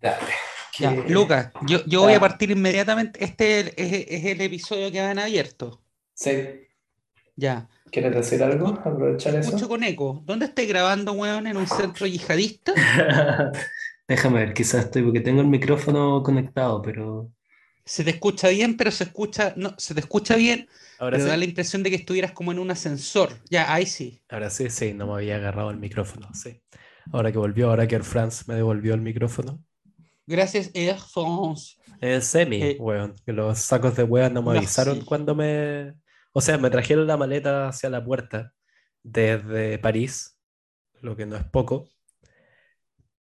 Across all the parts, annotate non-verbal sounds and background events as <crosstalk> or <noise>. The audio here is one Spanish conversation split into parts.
Dale. Ya, Lucas, yo, yo voy a partir inmediatamente. Este es, es- es el episodio que van abierto. Sí. Ya. ¿Quieres decir algo? Aprovechar Escucho eso. con eco. ¿Dónde estáis grabando, weón? ¿En un centro yihadista? <laughs> Déjame ver, quizás estoy porque tengo el micrófono conectado, pero Se te escucha bien, pero se escucha. No, se te escucha bien, Ahora pero sí. da la impresión de que estuvieras como en un ascensor. Ya, ahí sí. Ahora sí, sí, no me había agarrado el micrófono, sí. Ahora que volvió, ahora que Air France me devolvió el micrófono. Gracias, Air France. El semi, Eh, weón, que los sacos de weón no me avisaron merci. cuando me... O sea, me trajeron la maleta hacia la puerta desde París, lo que no es poco.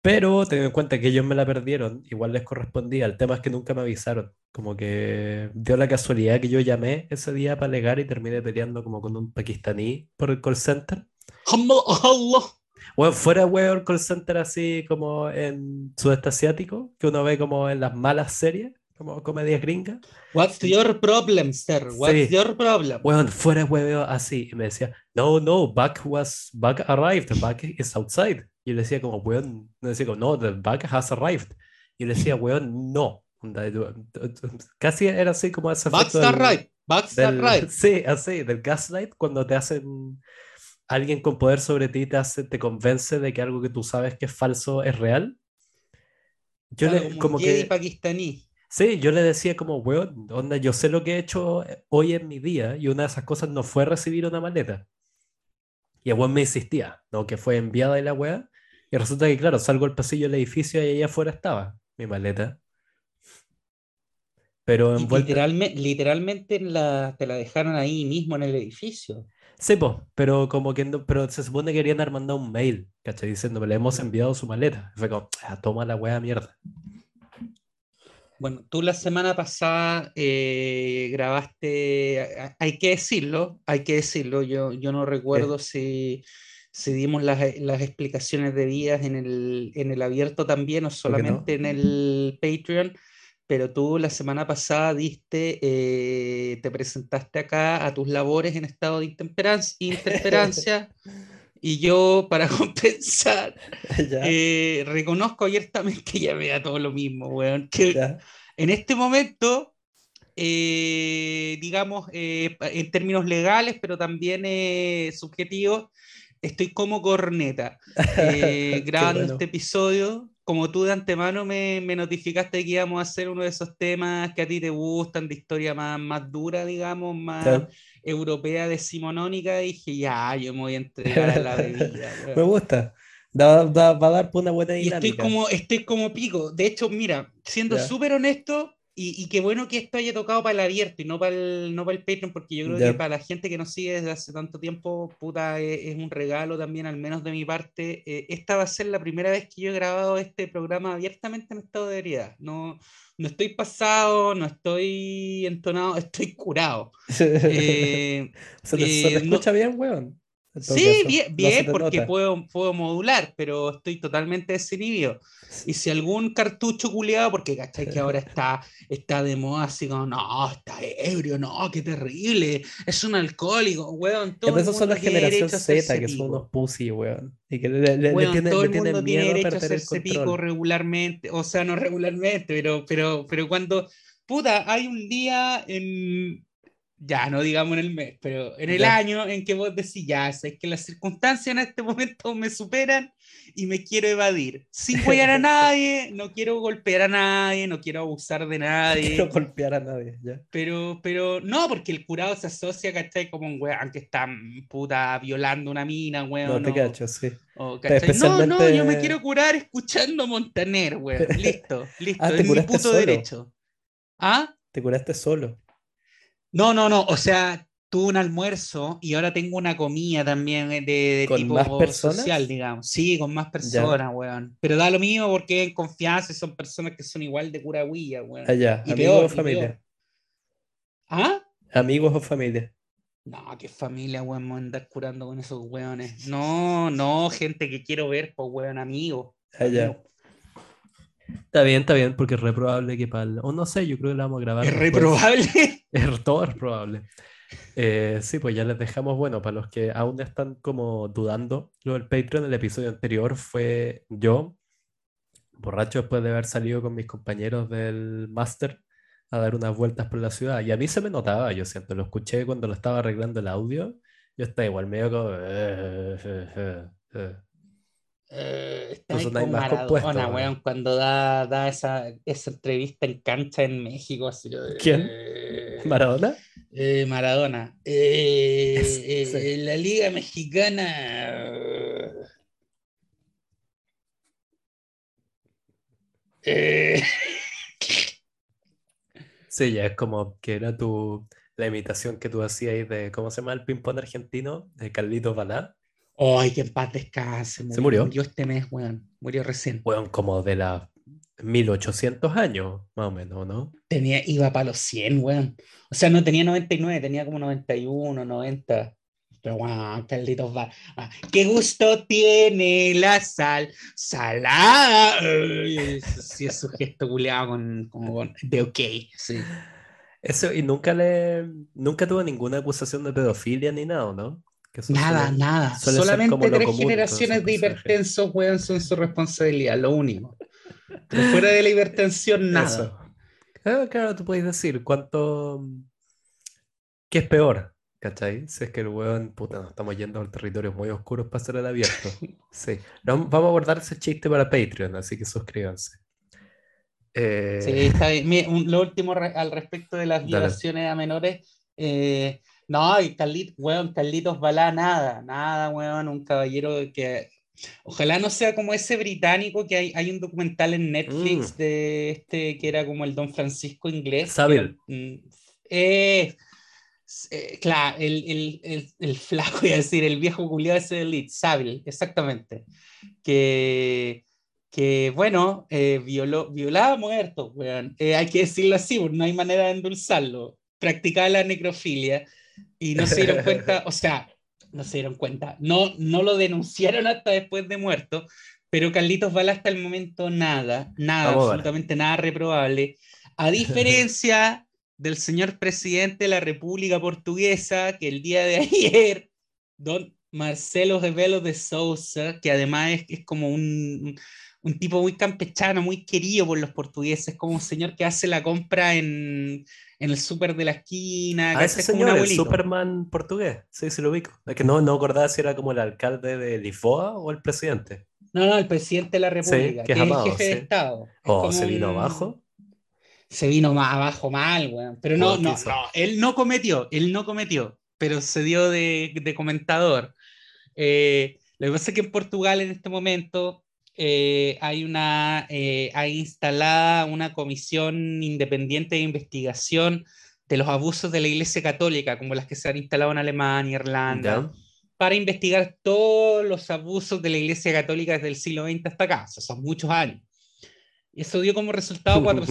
Pero teniendo en cuenta que ellos me la perdieron, igual les correspondía. El tema es que nunca me avisaron. Como que dio la casualidad que yo llamé ese día para alegar y terminé peleando como con un pakistaní por el call center. Allah. Bueno, fuera weón call center así como en sudeste asiático, que uno ve como en las malas series, como comedias gringas. What's your problem, sir? What's Sí. your problem? Weón, fuera hueveo así. Y me decía, no, no, back was, back arrived, back is outside. Y yo le decía como, weón, no decía como, no, the back has arrived. Y yo le decía, weón, no. Casi era así como ese Back's efecto del- right. Back's del- right. <laughs> Sí, así, del gaslight, cuando te hacen, alguien con poder sobre ti te hace, te convence de que algo que tú sabes que es falso es real. Yo Claro, le, como como que, pakistaní. sí, yo le decía como, weón, onda, yo sé lo que he hecho eh, hoy en mi día y una de esas cosas no fue recibir una maleta. Y el weón me insistía, ¿no? Que fue enviada de la weá. Y resulta que, claro, salgo al pasillo del edificio y ahí afuera estaba mi maleta. Pero envuelta, literalmente la, te la dejaron ahí mismo en el edificio. Sí, po, pero como que no- pero se supone que querían haber mandado un mail, ¿cachai? Diciéndome, le hemos enviado su maleta. Fue como, "Ah, toma la wea mierda. Bueno, tú la semana pasada eh, grabaste, hay que decirlo, hay que decirlo, yo, yo no recuerdo si, si dimos las, las explicaciones debidas en el, en el abierto también o solamente en el Patreon, pero tú la semana pasada diste, eh, te presentaste acá a tus labores en estado de intemperancia, <laughs> intemperancia y yo para <laughs> compensar eh, reconozco abiertamente que ya me da todo lo mismo, weón. Que ya. en este momento, eh, digamos, eh, en términos legales, pero también eh, subjetivos, estoy como corneta <laughs> eh, grabando bueno. este episodio. Como tú de antemano me, me notificaste que íbamos a hacer uno de esos temas que a ti te gustan, de historia más, más dura, digamos, más Claro. europea, decimonónica, dije, ya, yo me voy a entregar a la <laughs> bebida. Me weón". gusta. Da- da- va a dar por una buena Y estoy dinámica. como, estoy como pico. De hecho, mira, siendo súper honesto, y, y qué bueno que esto haya tocado para el abierto y no para el, no para el Patreon, porque yo creo Ya. que para la gente que nos sigue desde hace tanto tiempo, puta, es, es un regalo también, al menos de mi parte. Eh, esta va a ser la primera vez que yo he grabado este programa abiertamente en estado de ebriedad. No, no estoy pasado, no estoy entonado, <laughs> estoy curado. Eh, <laughs> ¿Se te, se te eh, no- escucha bien, weón? Sí, bien, bien, porque puedo, puedo modular, pero estoy totalmente desinhibido. Y si algún cartucho culiado, porque cachai que ahora está, está de moda así como, no, está ebrio, no, qué terrible, es un alcohólico, weón. Todo esos son la generación Z, que son unos pussy, weón. Y que le, le- le Weón, tienen, todo le el mundo tiene derecho a hacerse pico regularmente, o sea, no regularmente, pero, pero, pero cuando, puta, hay un día en, ya, no digamos en el mes, pero en el Ya. año en que vos decís, ya, es que las circunstancias en este momento <laughs> me superan y me quiero evadir, sin huear a <laughs> nadie, no quiero golpear a nadie, no quiero abusar de No nadie, quiero golpear a nadie, ya. pero, pero no, porque el curado se asocia, ¿cachai? Como un weón que está puta violando una mina, weón. No te o- cacho, sí. o. No, no, yo me quiero curar escuchando Montaner, weón. <laughs> Listo, listo. Ah, te es mi curaste puto solo. derecho. ¿Ah? Te curaste solo. No, no, no. O sea, tuve un almuerzo y ahora tengo una comida también eh, de, de ¿Con tipo más personas? social, digamos. Sí, con más personas, weón. Pero da lo mismo porque en confianza son personas que son igual de cura huilla, weón. Allá, Y amigos peor, o familia. peor. ¿Ah? Amigos o familia. No, qué familia, weón, me voy a andar curando con esos weones. No, no, gente que quiero ver, pues, weón, amigo. Allá. amigo. Está bien, está bien, porque es re probable que para el... O no sé, yo creo que la vamos a grabar Es re probable. <laughs> Es todo es probable. Eh, sí, pues ya les dejamos, bueno, para los que aún están como dudando, lo del Patreon, el episodio anterior fue yo borracho después de haber salido con mis compañeros del máster a dar unas vueltas por la ciudad. Y a mí se me notaba, yo siento, lo escuché cuando lo estaba arreglando el audio. Yo estaba igual medio como... "Eh, eh, eh, eh". Eh, está sonáis con Maradona, weón. cuando da, da esa, esa entrevista en cancha en México. así, ¿Quién? eh, ¿Maradona? eh, Maradona. Eh, Es- eh, sí. en la Liga Mexicana. eh, <laughs> Sí, ya es como que era tu... La imitación que tú hacías de, ¿cómo se llama el ping-pong argentino? De Carlitos Balá. Ay, que en paz descanse. ¿Se murió? Murió este mes, weón. Murió recién. Bueno, como de las 1800 años, más o menos, ¿no? Tenía, iba para los 100, weón. O sea, no tenía 99, tenía como 91, 90. Pero, weón, Carlitos va. ah, ¡Qué gusto tiene la sal! ¡Salada! Sí, es su gesto culeado con, con- de ok, sí. Eso, y nunca le... Nunca tuvo ninguna acusación de pedofilia ni nada, ¿no? Que eso Nada, suele- nada. suele ser Solamente tres generaciones de hipertensos, weón, son su responsabilidad, lo único. Pero fuera de la hipertensión, nada. Ah, claro, tú puedes decir cuánto... ¿Qué es peor? ¿Cachai? Si es que el weón, puta, nos estamos yendo a territorios muy oscuros para hacer el abierto. <laughs> Sí. No, vamos a guardar ese chiste para Patreon, así que suscríbanse. Eh, Sí, está bien. Mira, un- lo último re- al respecto de las Dale. violaciones a menores. eh, no, y Carlit, weón, Carlitos Balá, nada, nada, weón, un caballero que. Ojalá no sea como ese británico que hay, hay un documental en Netflix Mm. de este que era como el Don Francisco inglés. Savile. era, mm, eh, eh, claro, el, el, el, el flaco, <laughs> iba a decir, el viejo culiado ese de Leeds, Savile, exactamente. Que, que bueno, eh, violó, violaba muertos. Eh, hay que decirlo así, porque no hay manera de endulzarlo. Practicaba la necrofilia y no se dieron cuenta, o sea, no se dieron cuenta, no, no lo denunciaron hasta después de muerto, pero Carlitos Bala hasta el momento nada, nada, Vamos absolutamente nada reprobable. A <laughs> diferencia del señor presidente de la República Portuguesa, que el día de <laughs> ayer, don Marcelo Rebelo de Sousa, que además es, es como un, un tipo muy campechano, muy querido por los portugueses, como un señor que hace la compra en, en el súper de la esquina. Ah, ese señor, el. Superman portugués. Sí, sí lo ubico. Es que no, no acordaba si era como el alcalde de Lisboa o el presidente. No, no, el presidente de la República, que que es amado, el jefe de sí. Estado. Es O como se vino un- abajo. Se vino más abajo mal, weón. Pero no, no, no, él no cometió, él no cometió, pero se dio de, de comentador. Eh, lo que pasa es que en Portugal en este momento eh, hay una, eh, hay instalada una comisión independiente de investigación de los abusos de la Iglesia Católica, como las que se han instalado en Alemania, Irlanda, Ya. para investigar todos los abusos de la Iglesia Católica desde el siglo XX hasta acá, o sea, son muchos años. Eso dio como resultado <laughs>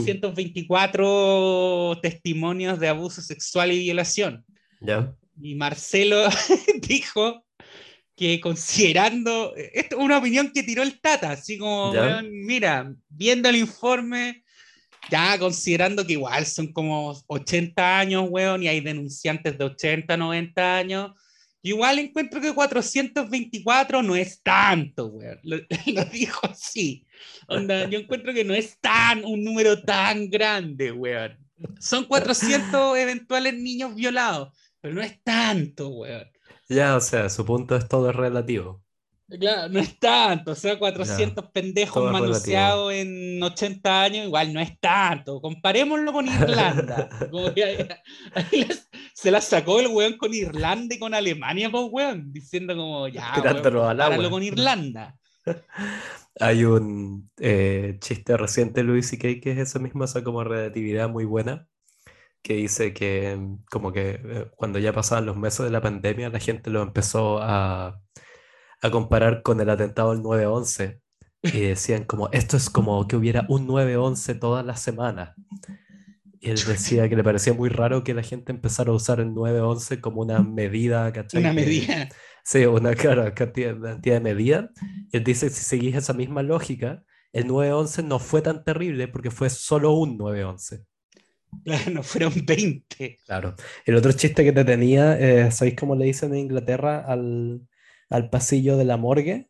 424 testimonios de abuso sexual y violación. Ya. Y Marcelo <laughs> dijo que considerando, esto es una opinión que tiró el Tata, así como, weón, mira, viendo el informe, ya considerando que igual son como 80 años, weón, y hay denunciantes de 80, 90 años, igual encuentro que 424 no es tanto, weón. Lo, <laughs> lo dijo así. Onda, yo encuentro que no es tan un número tan grande, weón. Son 400 eventuales niños violados, pero no es tanto, weón. Ya, o sea, su punto es todo es relativo. Claro, no es tanto, o sea, 400 pendejos manoseados en 80 años, igual no es tanto. Comparémoslo con Irlanda. <laughs> Como que ahí- ahí las- se la sacó el weón con Irlanda y con Alemania, pues weón, diciendo como, ya, weón, con Irlanda. <laughs> Hay un eh, chiste reciente Louis C.K. que es eso mismo, esa como relatividad muy buena, que dice que mm, como que eh, cuando ya pasaban los meses de la pandemia, la gente lo empezó a, a comparar con el atentado del 9-11 y decían como, esto es como que hubiera un 9-11 todas las semanas. Y él decía que le parecía muy raro que la gente empezara a usar el 9-11 como una medida, ¿cachai? Una medida. Sí, una claro, cantidad, cantidad de medida. Y él dice, si seguís esa misma lógica, el 9-11 no fue tan terrible porque fue solo un 9-11. Claro, no fueron 20. Claro. El otro chiste que te tenía, eh, ¿sabéis cómo le dicen en Inglaterra al, al pasillo de la morgue?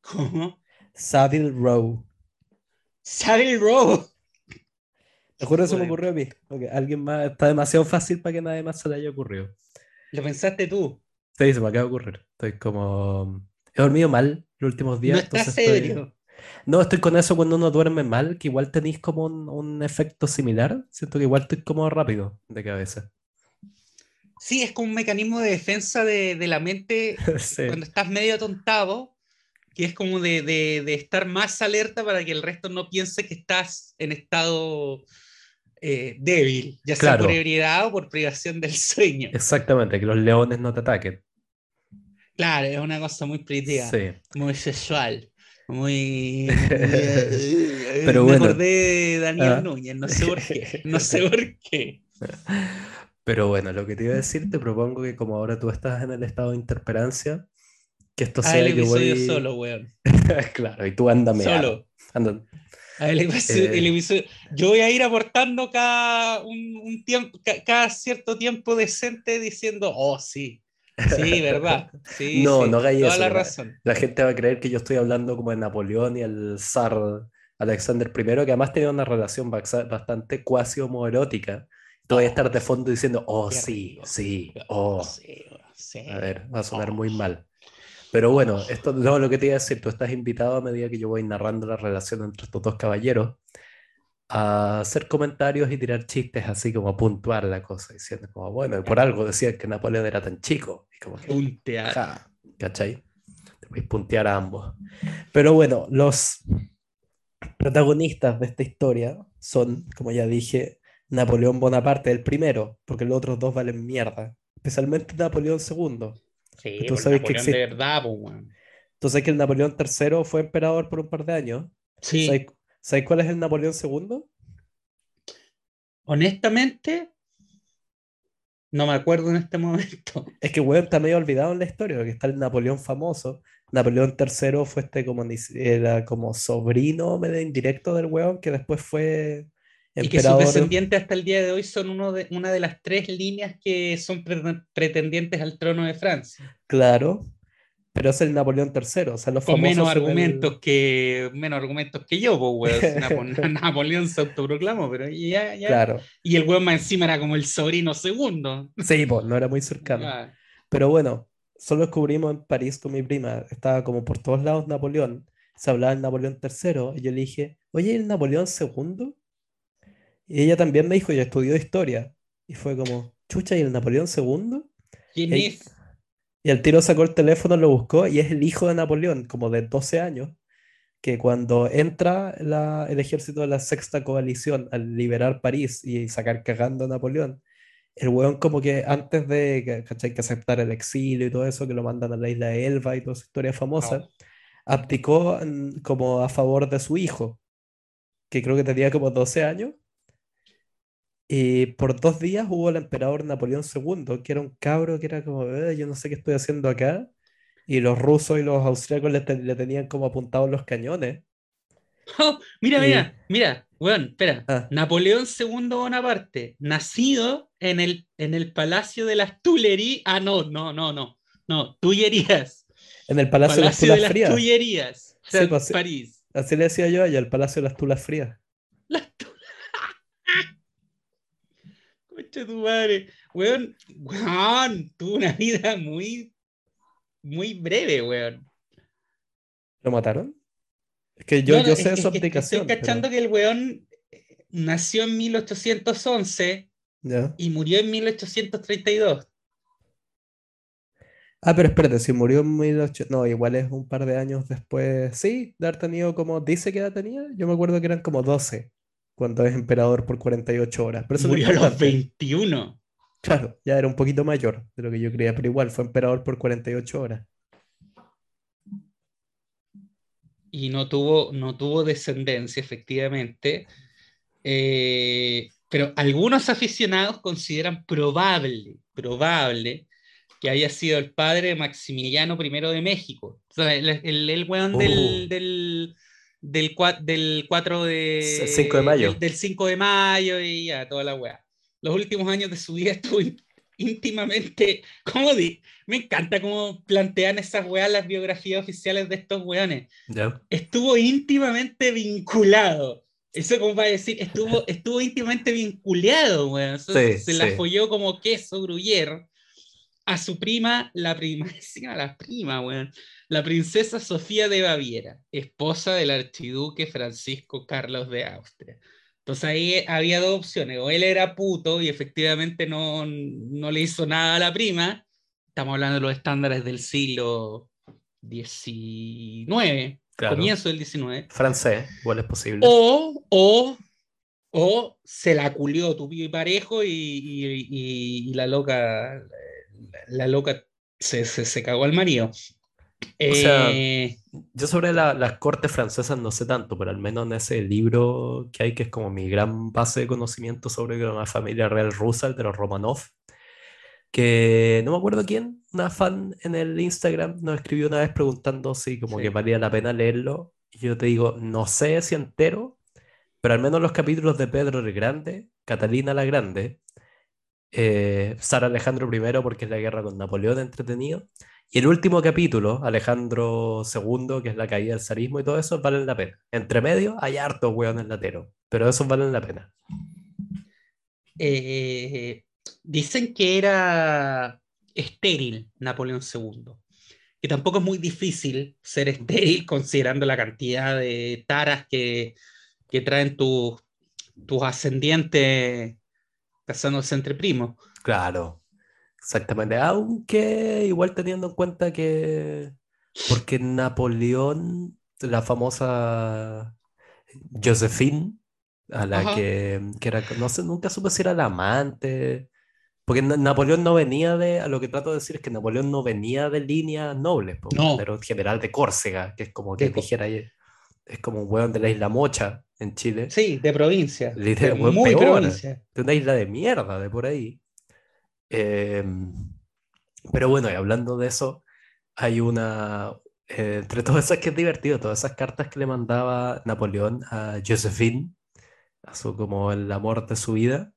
¿Cómo? Savile Row. El robo. Te juro, eso me ocurrió a mí. alguien más está demasiado fácil para que nadie más se le haya ocurrido. Lo pensaste tú. Sí, se me acaba de ocurrir. Estoy como. He dormido mal los últimos días. No estás estoy- serio. No, estoy con eso cuando uno duerme mal, que igual tenéis como un, un efecto similar. Siento que igual estoy como rápido de cabeza. Sí, es como un mecanismo de defensa de, de la mente <laughs> Sí. cuando estás medio atontado, que es como de, de- de estar más alerta para que el resto no piense que estás en estado eh, débil, ya sea Claro. por ebriedad o por privación del sueño. Exactamente, que los leones no te ataquen. Claro, es una cosa muy primitiva, Sí. muy sexual, muy... muy- <laughs> Pero Me bueno. acordé de Daniel Ah. Núñez, no sé por qué, no sé <laughs> por qué. Pero bueno, lo que te iba a decir, te propongo que como ahora tú estás en el estado de interperancia, que esto Ah, sea que voy... <laughs> solo, weón. Claro, y tú ándame. Solo. Anda. Ah, el episodio- Eh. el episodio- yo voy a ir aportando cada, un, un tiempo, ca- cada cierto tiempo decente diciendo, oh, sí, sí, verdad. <laughs> Sí, No, sí, no hagáis toda eso, la ¿verdad? razón. La gente va a creer que yo estoy hablando como de Napoleón y el zar Alexander I, que además tenía una relación bastante cuasi homoerótica. Tú vas a estar de fondo diciendo, oh, Qué sí, rico. sí, oh. Sí, sí. A ver, va a sonar Oh. muy mal. Pero bueno, esto no, lo que te iba a decir, tú estás invitado a medida que yo voy narrando la relación entre estos dos caballeros a hacer comentarios y tirar chistes así como a puntuar la cosa, diciendo como, bueno, y por algo decían que Napoleón era tan chico. Y como que, Puntear. ¿cachai? Te puntear a ambos. Pero bueno, los protagonistas de esta historia son, como ya dije, Napoleón Bonaparte, el primero, porque los otros dos valen mierda. Especialmente Napoleón II. Sí, Tú sabes que Napoleón existe- de verdad, pues. Entonces que el Napoleón III fue emperador por un par de años. Sí, ¿Sabes, sabes cuál es el Napoleón II? honestamente, no me acuerdo en este momento. <laughs> Es que, weón, está medio olvidado en la historia, porque está el Napoleón famoso. Napoleón III fue este como, era como sobrino medio indirecto del weón, que después fue Y que sus emperador. descendientes hasta el día de hoy son uno de, una de las tres líneas que son pre- pretendientes al trono de Francia. Claro, pero es el Napoleón III, o sea, los Con menos son el- argumentos que menos argumentos que yo, pues, weón. <laughs> Napo- <laughs> Napoleón se autoproclamó, pero ya, ya. Claro, Y el weón más encima era como el sobrino segundo. sí, pues, no era muy cercano. Ah, Pero bueno, solo descubrimos en París con mi prima, estaba como por todos lados Napoleón, se hablaba del Napoleón III, y yo le dije, oye, ¿el Napoleón II? Y ella también me dijo, yo estudió historia, y fue como, chucha, ¿y el Napoleón II? ¿Quién Ey. es? Y al tiro sacó el teléfono, lo buscó, y es el hijo de Napoleón, como de 12 años, que cuando entra la- el ejército de la Sexta Coalición al liberar París y sacar cagando a Napoleón, el weón como que antes de ¿cachai? que aceptar el exilio y todo eso, que lo mandan a la isla de Elba y toda esa historia famosa, No. abdicó mm, como a favor de su hijo, que creo que tenía como 12 años. Y por dos días hubo el emperador Napoleón II, que era un cabro que era como, "Eh, yo no sé qué estoy haciendo acá. Y los rusos y los austriacos le, te- le tenían como apuntados los cañones. Oh, <laughs> mira, Y- mira, mira, weón, espera. Ah. Napoleón II Bonaparte, nacido en el, en el Palacio de las Tuileries. Ah, no, no, no, no. No, Tullerías. En el Palacio, de las Palacio de Tulas las. Tullerías. O sea, Sí, pues. París. Así le decía yo a ella, el Palacio de las Tulas Frías. Las Tulas. Concha tu madre. Weón, weón, tuvo una vida muy, muy breve, weón. ¿Lo mataron? Es que yo, No, yo es- sé es su abdicación. Estoy cachando que el weón eh, nació en 1811 pero- ¿ya? y murió en 1832. Ah, pero espérate, si murió en 1800... No, igual es un par de años después. Sí, de haber tenido como... ¿Dice que edad tenía? Yo me acuerdo que eran como 12 cuando es emperador por 48 horas. Pero eso murió a los importante. 21. Claro, ya era un poquito mayor de lo que yo creía, pero igual fue emperador por 48 horas. y no tuvo, no tuvo descendencia, efectivamente. Eh, pero algunos aficionados consideran probable, probable que haya sido el padre de Maximiliano I de México. O sea, el, el, el weón del, Uh. del, del, del 4 de... C- 5 de mayo. Del, del 5 de mayo y ya, toda la weá. Los últimos años de su vida <laughs> estuvo íntimamente, ¿cómo di? Me encanta cómo plantean esas weas las biografías oficiales de estos weones. Estuvo íntimamente vinculado. Eso como para decir, estuvo, <laughs> estuvo íntimamente vinculado, weón. se la folló como queso gruyer a su prima, la prima, <laughs> la prima, weón. La princesa Sofía de Baviera, esposa del archiduque Francisco Carlos de Austria. Entonces ahí había dos opciones, o él era puto y efectivamente no, no le hizo nada a la prima, estamos hablando de los estándares del siglo XIX, comienzo del XIX. Francés, igual es posible. O, o, o se la culió tu y parejo y, y, y, la loca, la loca se, se, se cagó al marido. O sea, eh, yo sobre las cortes francesas no sé tanto, pero al menos en ese libro que hay, que es como mi gran base de conocimiento sobre la familia real rusa, el de los Romanov, que no me acuerdo quién, una fan en el Instagram nos escribió una vez preguntando si como que valía la pena leerlo. Y yo te digo, no sé si entero, pero al menos los capítulos de Pedro el Grande, Catalina la Grande, eh, Sara Alejandro I, porque es la guerra con Napoleón entretenido y el último capítulo, Alejandro II, que es la caída del zarismo y todo eso, valen la pena. Entre medio hay hartos hueones lateros, pero esos valen la pena. Eh, dicen que era estéril Napoleón II, que tampoco es muy difícil ser estéril <laughs> considerando la cantidad de taras que, que traen tus ascendientes casándose entre primos. Claro, Exactamente, aunque igual teniendo en cuenta que, porque Napoleón, la famosa Josephine, a la que, que, era, no sé, nunca supe si era la amante, porque Napoleón no venía de, a lo que trato de decir es que Napoleón no venía de líneas nobles, pero general de Córcega, que es como que dijera, es como un hueón de la isla Mocha en Chile. Sí, de provincia. <laughs> De, muy provincia. De una isla de mierda de por ahí. Em, pero bueno, y hablando de eso, hay una, eh, entre <laughs> todas esas que es divertido, todas esas cartas que le mandaba Napoleón a Josephine, a su como el amor de su vida,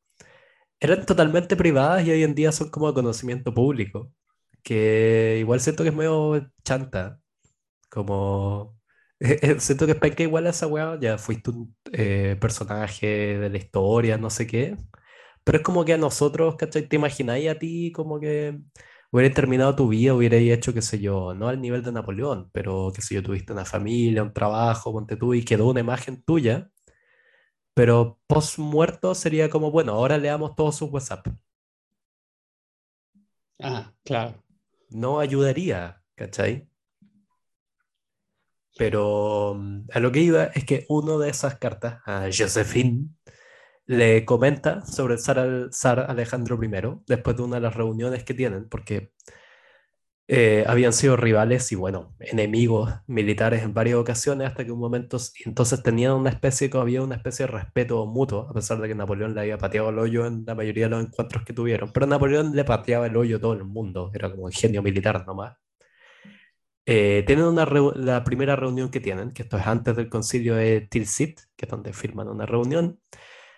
eran totalmente privadas y hoy en día son como de conocimiento público, que igual siento que es medio chanta, como... <laughs> siento que que igual a esa weá, ya fuiste un eh, personaje de la historia, no sé qué, pero es como que a nosotros, ¿cachai? ¿Te imagináis a ti como que hubieras terminado tu vida, hubierais hecho, qué sé yo, no al nivel de Napoleón, pero qué sé yo, tuviste una familia, un trabajo, ponte tú, y quedó una imagen tuya, pero post muerto sería como, bueno, ahora leamos todos sus WhatsApp. Ah, claro. No ayudaría, ¿cachai? Pero mm, a lo que iba es que uno de esas cartas, a Josephine, le comenta sobre el zar, Alejandro I después de una de las reuniones que tienen, porque eh, habían sido rivales y bueno, enemigos militares en varias ocasiones hasta que un momento, entonces tenían una especie, había una especie de respeto mutuo, a pesar de que Napoleón le había pateado el hoyo en la mayoría de los encuentros que tuvieron, pero Napoleón le pateaba el hoyo a todo el mundo, era como genio militar nomás. Eh, tienen una la primera reunión que tienen, que esto es antes del concilio de Tilsit, que es donde firman una reunión,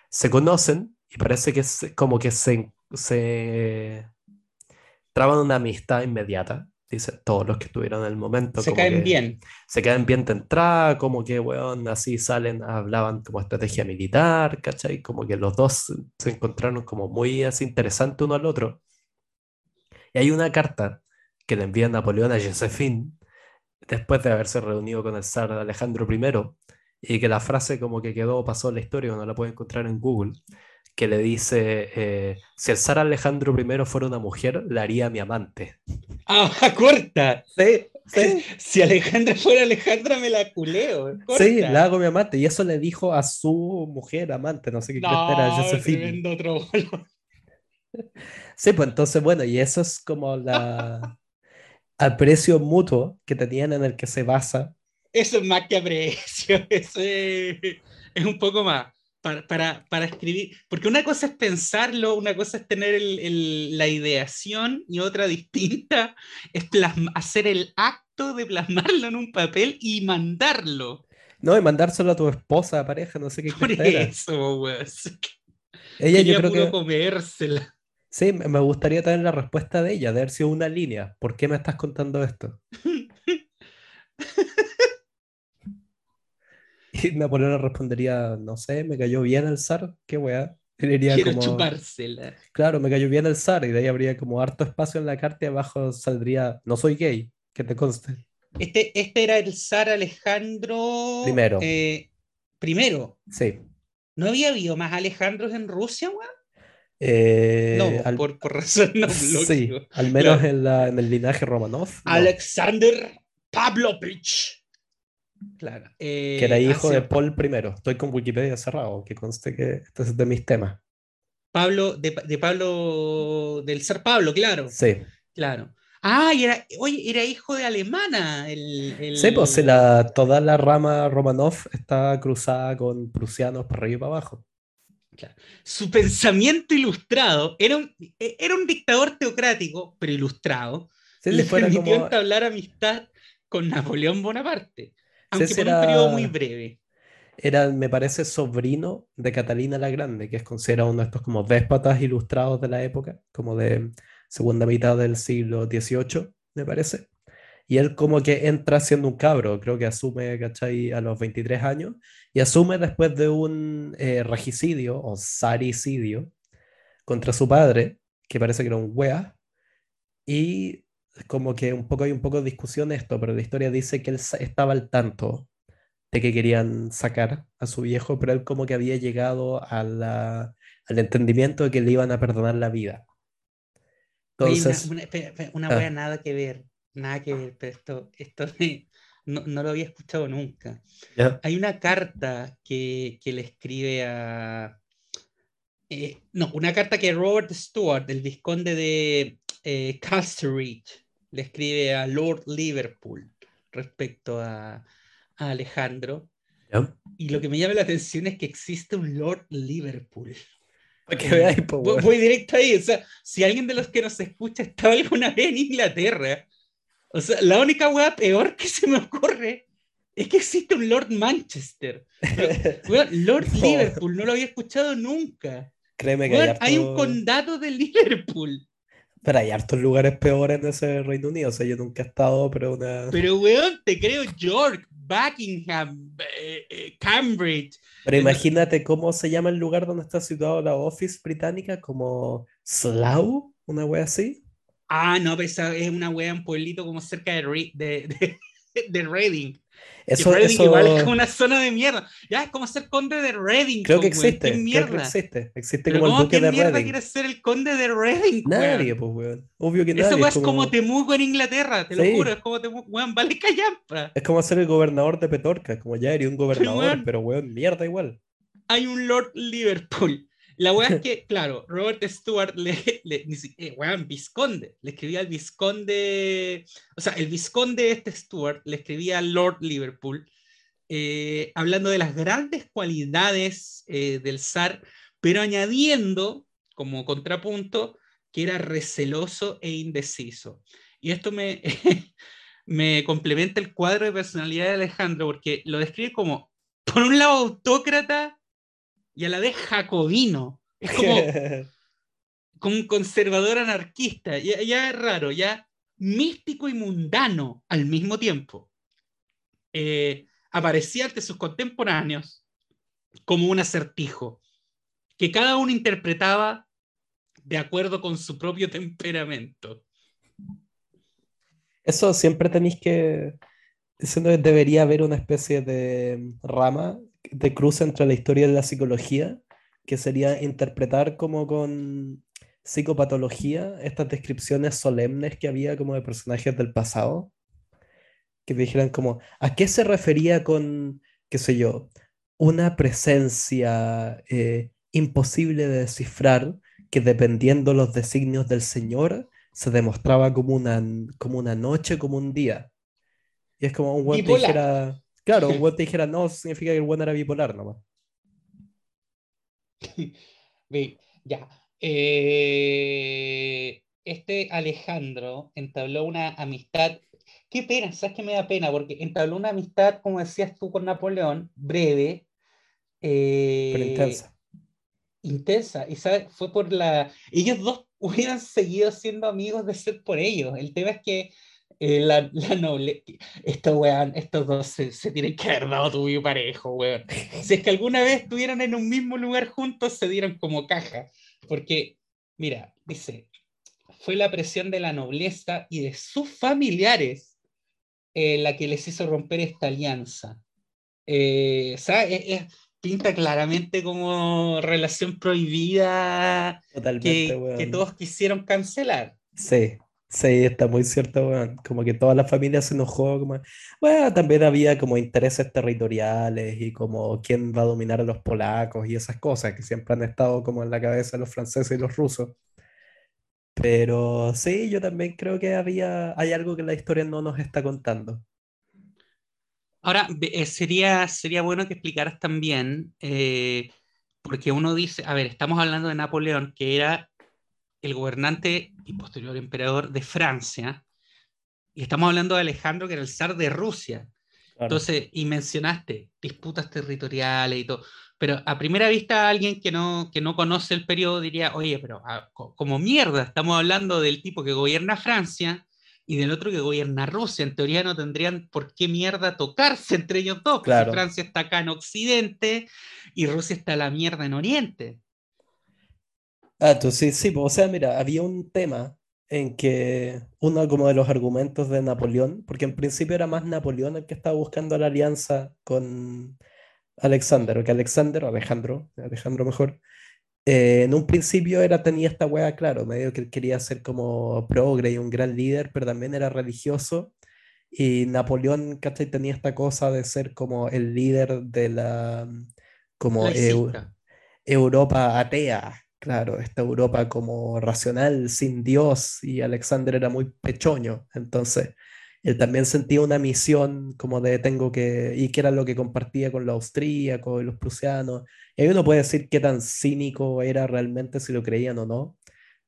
se conocen y parece que es como que se, se traban una amistad inmediata. Dicen todos los que estuvieron en el momento. Se caen bien. Se caen bien de entrada, como que, weón, así salen, hablaban como estrategia militar, ¿cachai? Como que los dos se encontraron como muy así interesante uno al otro. Y hay una carta que le envía Napoleón a Josephine después de haberse reunido con el zar Alejandro I, y que la frase como que quedó, pasó la historia, no la puede encontrar en Google, que le dice, eh, si el zar Alejandro I fuera una mujer, la haría mi amante. Ah, <laughs> corta. Sí, sí. Si Alejandra fuera Alejandra, me la culeo. Sí, la hago mi amante. Y eso le dijo a su mujer amante, no sé qué no, era Josephine. Otro sí, pues entonces, bueno, y eso es como la <laughs> aprecio mutuo que tenían en el que se basa eso es más que aprecio, <laughs> eso es, un poco más para, para, escribir, porque una cosa es pensarlo, una cosa es tener la ideación y otra distinta es hacer el acto de plasmarlo en un papel y mandarlo. No, y mandárselo a tu esposa, pareja, no sé qué. Por eso, Ella yo creo que... comérsela. Sí, me gustaría tener la respuesta de ella, de haber sido una línea. ¿Por qué me estás contando esto? <laughs> Y Napoleón respondería, no sé, me cayó bien el zar, qué weá. Quiero como, chupársela. claro, me cayó bien el zar, y de ahí habría como harto espacio en la carta y abajo saldría, no soy gay, que te conste. Este, este era el zar Alejandro Primero. eh, primero. Sí. ¿No había habido más Alejandros en Rusia, weón? Eh, No, al- por, por <laughs> razón no sí, al menos Claro. en, la- en el linaje Romanov, no, Alexander Pavlovich. Claro. eh, que era hijo de Paul I. Estoy con Wikipedia cerrado, que conste que este es de mis temas. Pablo, de, de Pablo, del zar Pablo, claro. Sí, Claro. Ah, y era, oye, era hijo de alemana. El, el- sí, pues la, toda la rama Romanov está cruzada con prusianos para arriba y para abajo. Su pensamiento ilustrado era un, e- era un dictador teocrático, pero ilustrado. Sí, le permitió como, entablar amistad con Napoleón Bonaparte, aunque por un periodo muy breve. era, me parece, sobrino de Catalina la Grande, que es considerado uno de estos como déspotas ilustrados de la época, como de segunda mitad del siglo XVIII, me parece. Y él como que entra siendo un cabro, creo que asume, ¿cachai? A los 23 años, y asume después de un eh, regicidio o saricidio contra su padre, que parece que era un wea, y como que un poco hay un poco de discusión esto, pero la historia dice que él estaba al tanto de que querían sacar a su viejo, pero él como que había llegado a la- al entendimiento de que le iban a perdonar la vida. Oye, una- Entonces, una, una ah. wea nada que ver, nada que ver, pero esto, esto me- no, no lo había escuchado nunca. Hay una carta que, que le escribe a... eh, no, una carta que Robert Stewart, el vizconde de eh, Castlereagh, le escribe a Lord Liverpool respecto a, a Alejandro. Y lo que me llama la atención es que existe un Lord Liverpool. Para que veáis, po, Voy, voy directo ahí. O sea, si alguien de los que nos escucha estaba alguna vez en Inglaterra, o sea, la única weá peor que se me ocurre es que existe un Lord Manchester. <laughs> Weón, Lord No. Liverpool, no lo había escuchado nunca. Créeme que hay Weón, hay un harto- condado de Liverpool. Pero hay hartos lugares peores en ese Reino Unido. O sea, yo nunca he estado, pero una. Pero, weón, te creo York, Buckingham, eh, eh, Cambridge. Pero imagínate cómo se llama el lugar donde está situado la Office británica, como Slough, una wea así. Ah, no, pero esa es una wea, un pueblito como cerca de, Re- de, de, de Reading. Eso, Reading eso igual es como una zona de mierda. Ya es como ser conde de Reading. creo que pues, existe. ¿Qué creo que existe. Existe Pero como el ¿cómo duque que de mierda Reading. quiere ser el conde de Reading? Nadie, pues, weón. Obvio que nadie. weá es como como- Temuco en Inglaterra, te Sí. lo juro. Es como Temuco, weón, vale callampa. Es como ser el gobernador de Petorca, como ya eres un <laughs> gobernador, weón. pero weón, mierda igual. Hay un Lord Liverpool. La weá es <laughs> que, claro, Robert Stewart le, eh, weón, Visconde, le escribía al Visconde, o sea, el Visconde este Stewart le escribía al Lord Liverpool, eh, hablando de las grandes cualidades eh, del zar, pero añadiendo como contrapunto que era receloso e indeciso. Y esto me, <laughs> me complementa el cuadro de personalidad de Alejandro, porque lo describe como, por un lado, autócrata y a la vez jacobino. Es como, <laughs> como un conservador anarquista. Ya, ya es raro, ya místico y mundano al mismo tiempo. Eh, aparecía ante sus contemporáneos como un acertijo, que cada uno interpretaba de acuerdo con su propio temperamento. Eso siempre tenéis que. Diciendo que debería haber una especie de rama de cruce entre la historia y la psicología, que sería interpretar como con psicopatología estas descripciones solemnes que había como de personajes del pasado, que dijeran como, ¿a qué se refería con, qué sé yo, una presencia eh, imposible de descifrar que dependiendo los designios del Señor se demostraba como una, como una noche, como un día. Y es como un Bipolar. dijera, claro, un <laughs> te dijera, no, significa que el weón era bipolar nomás. <laughs> Ya. Eh, este Alejandro entabló una amistad. Qué pena, ¿sabes qué me da pena? Porque entabló una amistad, como decías tú, con Napoleón, breve. eh, Pero intensa. intensa. Y ¿sabes? fue por la. Ellos dos <laughs> hubieran seguido siendo amigos de ser por ellos. El tema es que eh, la, la noble, estos, weón, estos dos se, se, tienen que haber dado tu parejo, weón. Si es que alguna vez estuvieron en un mismo lugar juntos, se dieron como caja. Porque, mira, dice, fue la presión de la nobleza y de sus familiares eh, la que les hizo romper esta alianza. Eh, o sea, es, pinta claramente como relación prohibida que, que, todos quisieron cancelar. Sí, sí, está muy cierto. Como que toda la familia se enojó. Como... Bueno, también había como intereses territoriales y como quién va a dominar a los polacos y esas cosas que siempre han estado como en la cabeza los franceses y los rusos. Pero sí, yo también creo que había, hay algo que la historia no nos está contando. Ahora, eh, sería, sería bueno que explicaras también, eh, porque uno dice, a ver, estamos hablando de Napoleón, que era el gobernante y posterior emperador de Francia, y estamos hablando de Alejandro, que era el zar de Rusia. Entonces, y mencionaste disputas territoriales y todo, pero a primera vista alguien que no, que no conoce el periodo diría, oye, pero ah, como mierda, estamos hablando del tipo que gobierna Francia y del otro que gobierna Rusia. En teoría no tendrían por qué mierda tocarse entre ellos dos, porque Francia está acá en Occidente y Rusia está a la mierda en Oriente. Ah, tú sí, sí, o sea, mira, había un tema en que uno como de los argumentos de Napoleón, porque en principio era más Napoleón el que estaba buscando la alianza con Alexander, o que Alexander, o Alejandro, Alejandro mejor, eh, en un principio era, tenía esta wea, claro, medio que quería ser como progre y un gran líder, pero también era religioso. Y Napoleón, ¿cachai? Tenía esta cosa de ser como el líder de la como Europa atea, claro, esta Europa como racional, sin Dios, y Alexander era muy pechoño. Entonces, él también sentía una misión como de tengo que, y que era lo que compartía con los austríacos y los prusianos. Y ahí uno puede decir qué tan cínico era realmente, si lo creían o no,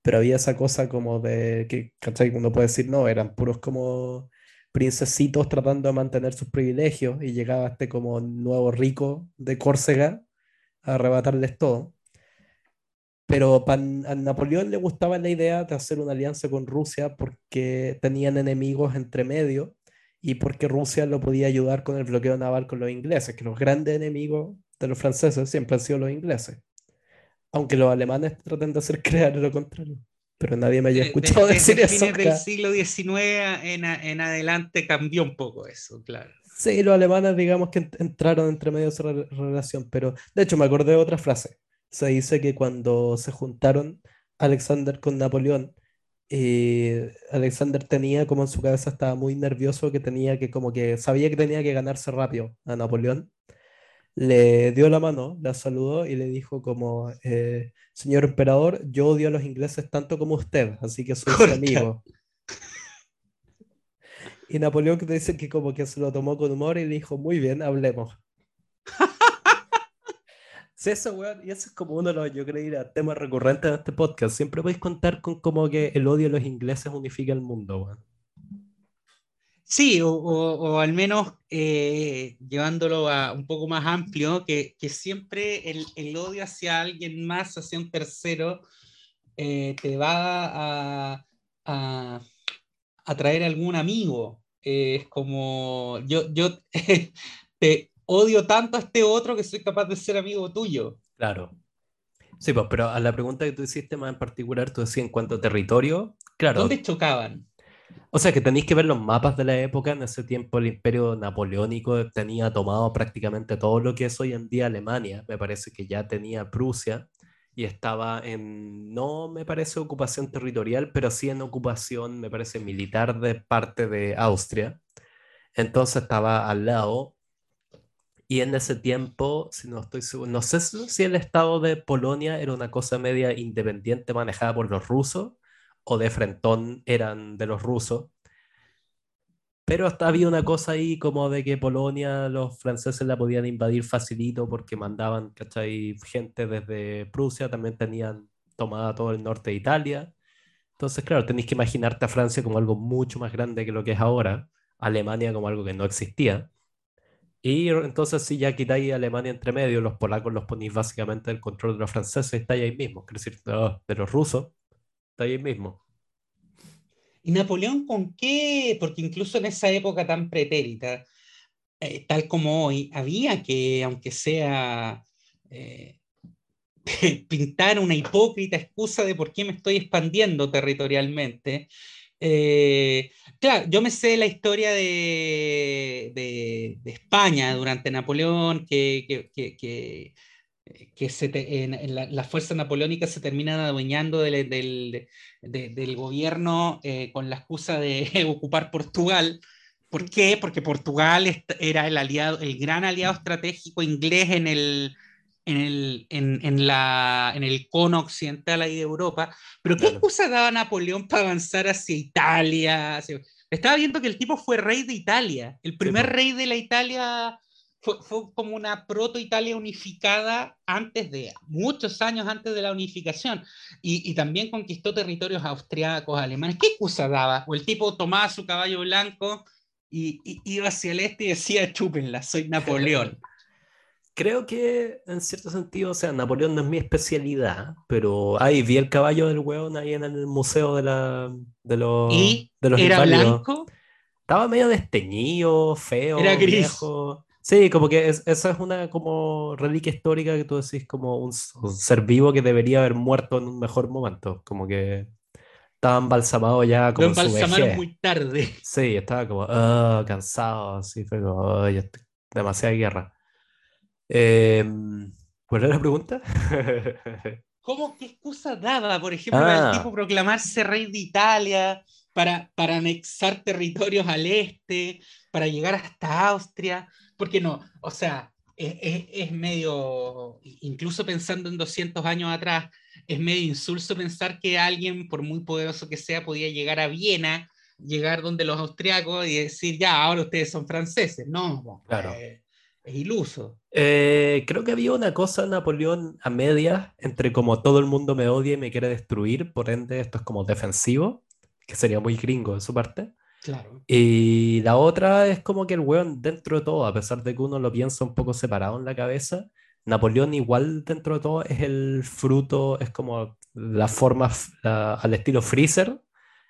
pero había esa cosa como de que, ¿cachai? Uno puede decir, no, eran puros como princesitos tratando de mantener sus privilegios y llegaba este como nuevo rico de Córcega a arrebatarles todo. Pero a Napoleón le gustaba la idea de hacer una alianza con Rusia porque tenían enemigos entre medio y porque Rusia lo podía ayudar con el bloqueo naval con los ingleses, que los grandes enemigos de los franceses siempre han sido los ingleses. Aunque los alemanes traten de hacer <laughs> creer lo contrario. Pero nadie me haya escuchado decir eso. Desde del siglo XIX en, en, adelante cambió un poco eso, claro. Sí, los alemanes digamos que entraron entre medio de esa relación, pero de hecho me acordé de otra frase se dice que cuando se juntaron Alexander con Napoleón, eh, Alexander tenía como en su cabeza estaba muy nervioso que tenía que como que sabía que tenía que ganarse rápido a Napoleón. Le dio la mano, la saludó y le dijo como, eh, señor emperador, yo odio a los ingleses tanto como usted, así que soy su amigo. Y Napoleón dice que como que se lo tomó con humor y le dijo, muy bien, hablemos. Sí, eso, weón, y eso es como uno de los, yo creo, temas recurrentes de este podcast. Siempre podéis contar con como que el odio a los ingleses unifica el mundo, weón. Sí, o, al menos eh, llevándolo a un poco más amplio, que, siempre el, odio hacia alguien más, hacia un tercero, eh, te va a, a, traer algún amigo. Eh, es como, yo, yo <laughs> te, odio tanto a este otro que soy capaz de ser amigo tuyo. Claro. Sí, pues, pero a la pregunta que tú hiciste más en particular, tú decías en cuanto a territorio, claro. ¿Dónde chocaban? O sea, que tenéis que ver los mapas de la época. En ese tiempo el imperio napoleónico tenía tomado prácticamente todo lo que es hoy en día Alemania. Me parece que ya tenía Prusia y estaba en, no me parece ocupación territorial, pero sí en ocupación, me parece, militar de parte de Austria. Entonces estaba al lado y en ese tiempo, si no estoy seguro, no sé si el estado de Polonia era una cosa media independiente manejada por los rusos o de frentón eran de los rusos. Pero hasta había una cosa ahí como de que Polonia los franceses la podían invadir facilito porque mandaban, ¿cachai? Gente desde Prusia, también tenían tomada todo el norte de Italia. Entonces, claro, tenéis que imaginarte a Francia como algo mucho más grande que lo que es ahora, Alemania como algo que no existía. Y entonces si ya quitáis Alemania entre medio, los polacos los ponéis básicamente el control de los franceses, estáis ahí mismo, es decir, de los, rusos. está ahí mismo. ¿Y Napoleón con qué? Porque incluso en esa época tan pretérita, eh, tal como hoy, había que, aunque sea, eh, <laughs> pintar una hipócrita excusa de por qué me estoy expandiendo territorialmente. Eh, claro, yo me sé la historia de, de, España durante Napoleón, que, que, que, que se en, la, fuerza napoleónica se terminan adueñando del, del, del gobierno con la excusa de <laughs> ocupar Portugal ¿Por qué? Porque Portugal era el, aliado, el gran aliado estratégico inglés en el, en el, en, la, en el cono occidental ahí de Europa. Pero ¿qué excusa daba Napoleón para avanzar hacia Italia? Estaba viendo que el tipo fue rey de Italia. El primer rey de la Italia fue, fue como una proto-Italia unificada antes de, muchos años antes de la unificación. Y, y, también conquistó territorios austriacos, alemanes. ¿Qué excusa daba? O el tipo tomaba su caballo blanco y, iba hacia el este y decía, chúpenla, soy <laughs> Napoleón. Creo que en cierto sentido, o sea, Napoleón no es mi especialidad, pero ahí vi el caballo del hueón ahí en el museo de, la, de los, ¿Y de los ¿Era blanco? Estaba medio desteñido, feo. Era gris. Viejo. Sí, como que es, esa es una como reliquia histórica que tú decís como un, un, ser vivo que debería haber muerto en un mejor momento. Como que estaba embalsamado ya como Lo embalsamaron muy tarde. Sí, estaba como oh, cansado, así fue como oh, demasiada guerra. Eh, ¿Cuál era la pregunta? <laughs> ¿Cómo? ¿Qué excusa daba, por ejemplo, ah. el tipo proclamarse rey de Italia para, para anexar territorios al este, para llegar hasta Austria? Porque no, o sea, es, es, medio, incluso pensando en 200 años atrás, es medio insulso pensar que alguien, por muy poderoso que sea, podía llegar a Viena, llegar donde los austriacos y decir, ya, ahora ustedes son franceses. No, claro. Eh, es iluso. Eh, creo que había una cosa Napoleón a medias entre como todo el mundo me odia y me quiere destruir, por ende esto es como defensivo, que sería muy gringo de su parte. Claro. Y la otra es como que el weón dentro de todo, a pesar de que uno lo piensa un poco separado en la cabeza, Napoleón igual dentro de todo es el fruto, es como la forma al estilo Freezer,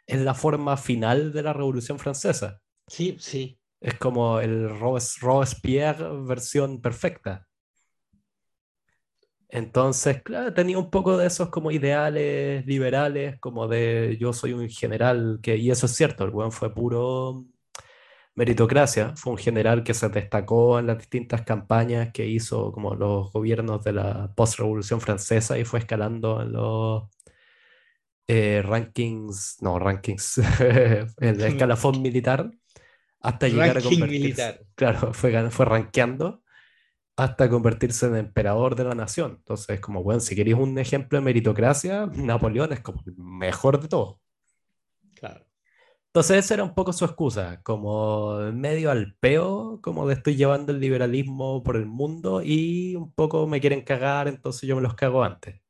es la forma final de la Revolución Francesa. Sí, sí. Es como el Robespierre versión perfecta. Entonces, claro, tenía un poco de esos como ideales liberales, como de yo soy un general, que, y eso es cierto, el buen fue puro meritocracia. Fue un general que se destacó en las distintas campañas que hizo como los gobiernos de la post-revolución francesa y fue escalando en los eh, rankings, no, rankings, <laughs> en el <laughs> escalafón militar hasta llegar a convertirse. Militar. Claro, <laughs> fue, fue rankeando hasta convertirse en emperador de la nación. Entonces, como, bueno, si queréis un ejemplo de meritocracia, Napoleón es como el mejor de todos. Claro. Entonces esa era un poco su excusa, como medio al peo, como de estoy llevando el liberalismo por el mundo y un poco me quieren cagar, entonces yo me los cago antes.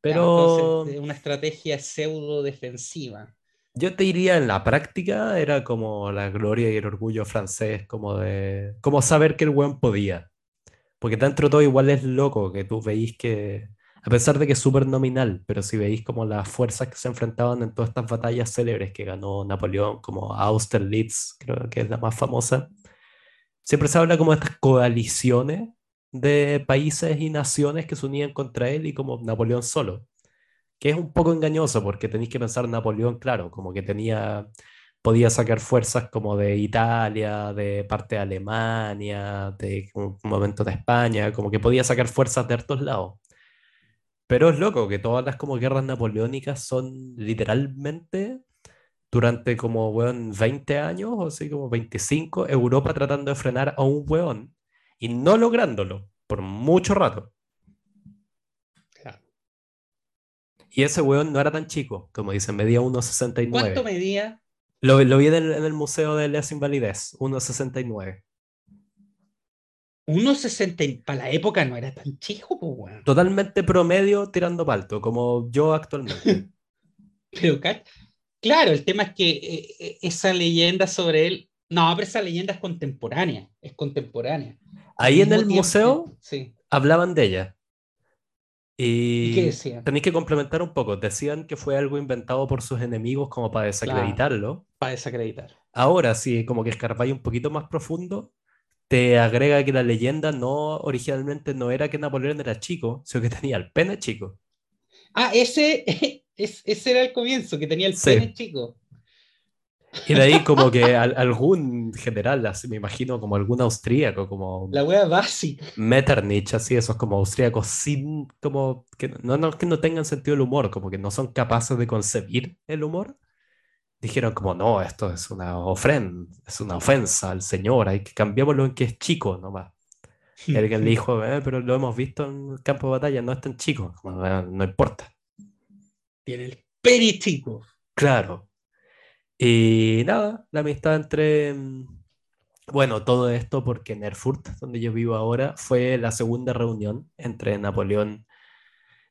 Pero... una estrategia pseudo defensiva. Yo te diría en la práctica era como la gloria y el orgullo francés, como de... como saber que el buen podía. Porque dentro de todo igual es loco que tú veis que a pesar de que es súper nominal, pero si veis como las fuerzas que se enfrentaban en todas estas batallas célebres que ganó Napoleón, como Austerlitz, creo que es la más famosa, siempre se habla como de estas coaliciones de países y naciones que se unían contra él y como Napoleón solo, que es un poco engañoso porque tenéis que pensar Napoleón, claro, como que tenía, podía sacar fuerzas como de Italia, de parte de Alemania, de un momento de España, como que podía sacar fuerzas de hartos lados. Pero es loco que todas las como guerras napoleónicas son literalmente durante como, weón, 20 años o así como 25, Europa tratando de frenar a un weón y no lográndolo por mucho rato. Y ese weón no era tan chico, como dicen, medía 1,69. ¿Cuánto medía? Lo, lo vi en el, en el Museo de las Invalidez, 1,69. 1,60 para la época no era tan chico, pues, Totalmente promedio tirando palto, como yo actualmente. <laughs> pero, claro, el tema es que eh, eh, esa leyenda sobre él, no, pero esa leyenda es contemporánea, es contemporánea. Ahí en el museo sí. hablaban de ella. Y, ¿Y qué decían? tenéis que complementar un poco. Decían que fue algo inventado por sus enemigos como para desacreditarlo. Para desacreditar. Ahora, si como que escarbáis un poquito más profundo, te agrega que la leyenda no originalmente no era que Napoleón era chico, sino que tenía el pene chico. Ah, ese, <laughs> es, ese era el comienzo, que tenía el Sí. pene chico. Y de ahí como que al- algún general, así me imagino como algún austríaco, como La wea básica. Metternich, así, esos como austríacos sin, como, que no, no que no tengan sentido del humor, como que no son capaces de concebir el humor, dijeron como, no, esto es una ofrenda, es una ofensa al señor, hay que cambiarlo en que es chico nomás. Y alguien le dijo, "Eh, pero lo hemos visto en el campo de batalla, no es tan chico, Como, "Eh, no importa. Tiene el pene chico. Claro. Y nada, la amistad entre... mm, Bueno, todo esto porque en Erfurt, donde yo vivo ahora, fue la segunda reunión entre Napoleón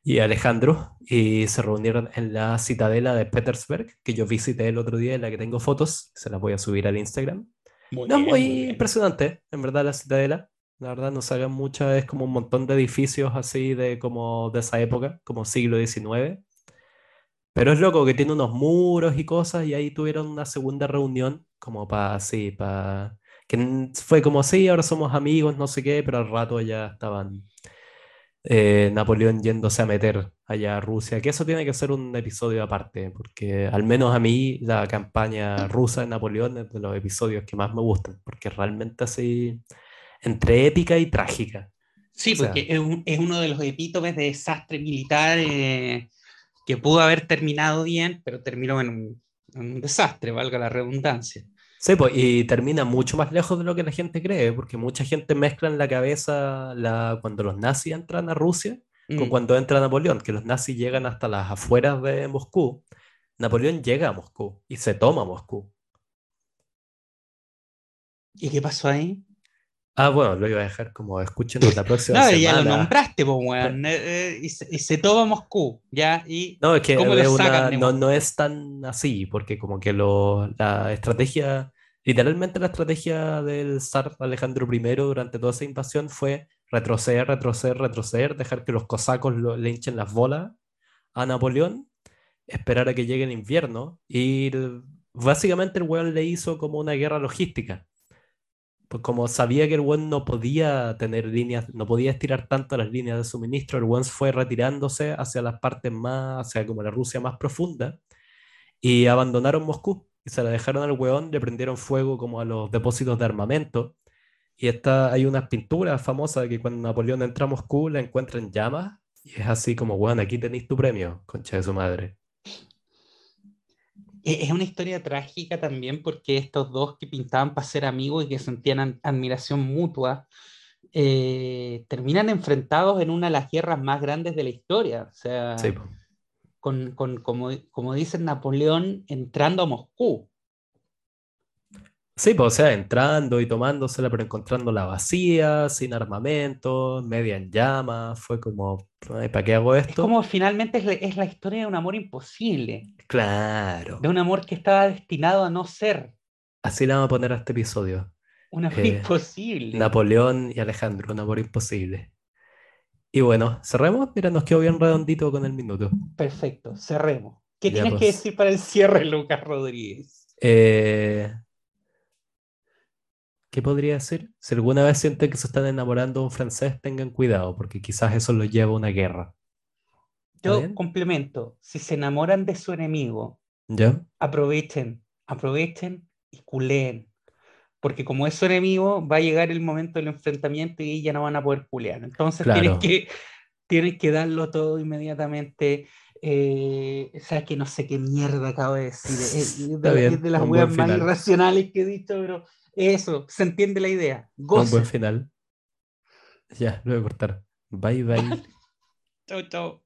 y Alejandro y se reunieron en la citadela de Petersberg, que yo visité el otro día, en la que tengo fotos, se las voy a subir al Instagram. Muy No bien, muy muy impresionante, en verdad, la citadela. La verdad, no se hagan muchas, es como un montón de edificios así de como de esa época, como siglo XIX. Pero es loco que tiene unos muros y cosas, y ahí tuvieron una segunda reunión, como para así, para. que fue como, sí, ahora somos amigos, no sé qué, pero al rato ya estaban eh, Napoleón yéndose a meter allá a Rusia, que eso tiene que ser un episodio aparte, porque al menos a mí la campaña rusa de Napoleón es de los episodios que más me gustan, porque realmente así, entre épica y trágica. Sí, O sea- porque es, un- es uno de los epítomes de desastre militar eh, que pudo haber terminado bien, pero terminó en un, en un desastre, valga la redundancia. Sí, pues, y termina mucho más lejos de lo que la gente cree, porque mucha gente mezcla en la cabeza la, cuando los nazis entran a Rusia con Mm. cuando entra Napoleón, que los nazis llegan hasta las afueras de Moscú. Napoleón llega a Moscú y se toma Moscú. ¿Y qué pasó ahí? Ah, bueno, lo iba a dejar como escúchenos la próxima <laughs> No, ya lo semana. nombraste, pues, weón. eh, eh, y, se, y se toma Moscú, ¿ya? Y No, es que ¿Cómo es lo una- sacan de no, es tan así, porque como que lo, la estrategia, literalmente la estrategia del zar Alejandro I durante toda esa invasión fue retroceder, retroceder, retroceder, dejar que los cosacos lo- le hinchen las bolas a Napoleón, esperar a que llegue el invierno, y básicamente el weón le hizo como una guerra logística. Pues como sabía que el weón no podía tener líneas, no podía estirar tanto las líneas de suministro, el weón fue retirándose hacia las partes más, hacia como la Rusia más profunda, y abandonaron Moscú, y se la dejaron al weón, le prendieron fuego como a los depósitos de armamento, y está, hay unas pinturas famosas que cuando Napoleón entra a Moscú la encuentra en llamas, y es así como, weón, aquí tenéis tu premio, concha de su madre. E- es una historia trágica también porque estos dos que pintaban para ser amigos y que sentían an- admiración mutua, eh, terminan enfrentados en una de las guerras más grandes de la historia. O sea, Sí, po. con, con- como, como dice Napoleón, entrando a Moscú. Sí, pues, o sea, entrando y tomándosela, pero encontrándola vacía, sin armamento, media en llamas, fue como, "Ay, ¿para qué hago Es esto? como finalmente es la, es la historia de un amor imposible, Claro, de un amor que estaba destinado a no ser, así le vamos a poner a este episodio. un amor Eh, imposible. Napoleón y Alejandro, un amor imposible. Y bueno, cerremos, mira, nos quedó bien redondito con el minuto. Perfecto, cerremos. ¿Qué Ya, tienes que pues. decir para el cierre, Lucas Rodríguez? Eh, ¿qué podría decir? Si alguna vez sienten que se están enamorando de un francés, tengan cuidado, porque quizás eso los lleva a una guerra. ¿Está Yo bien? complemento, si se enamoran de su enemigo, ¿Ya? aprovechen, aprovechen y culeen. Porque como es su enemigo, va a llegar el momento del enfrentamiento y ya no van a poder culear. Entonces Claro. tienes que, tienes que darlo todo inmediatamente. Eh, o sea, que no sé qué mierda acabo de decir. <laughs> Es, de, es de las weas más irracionales que he dicho, pero eso, se entiende la idea. Un buen final. Ya, lo voy a cortar. Bye, bye. <laughs> Chau, chau.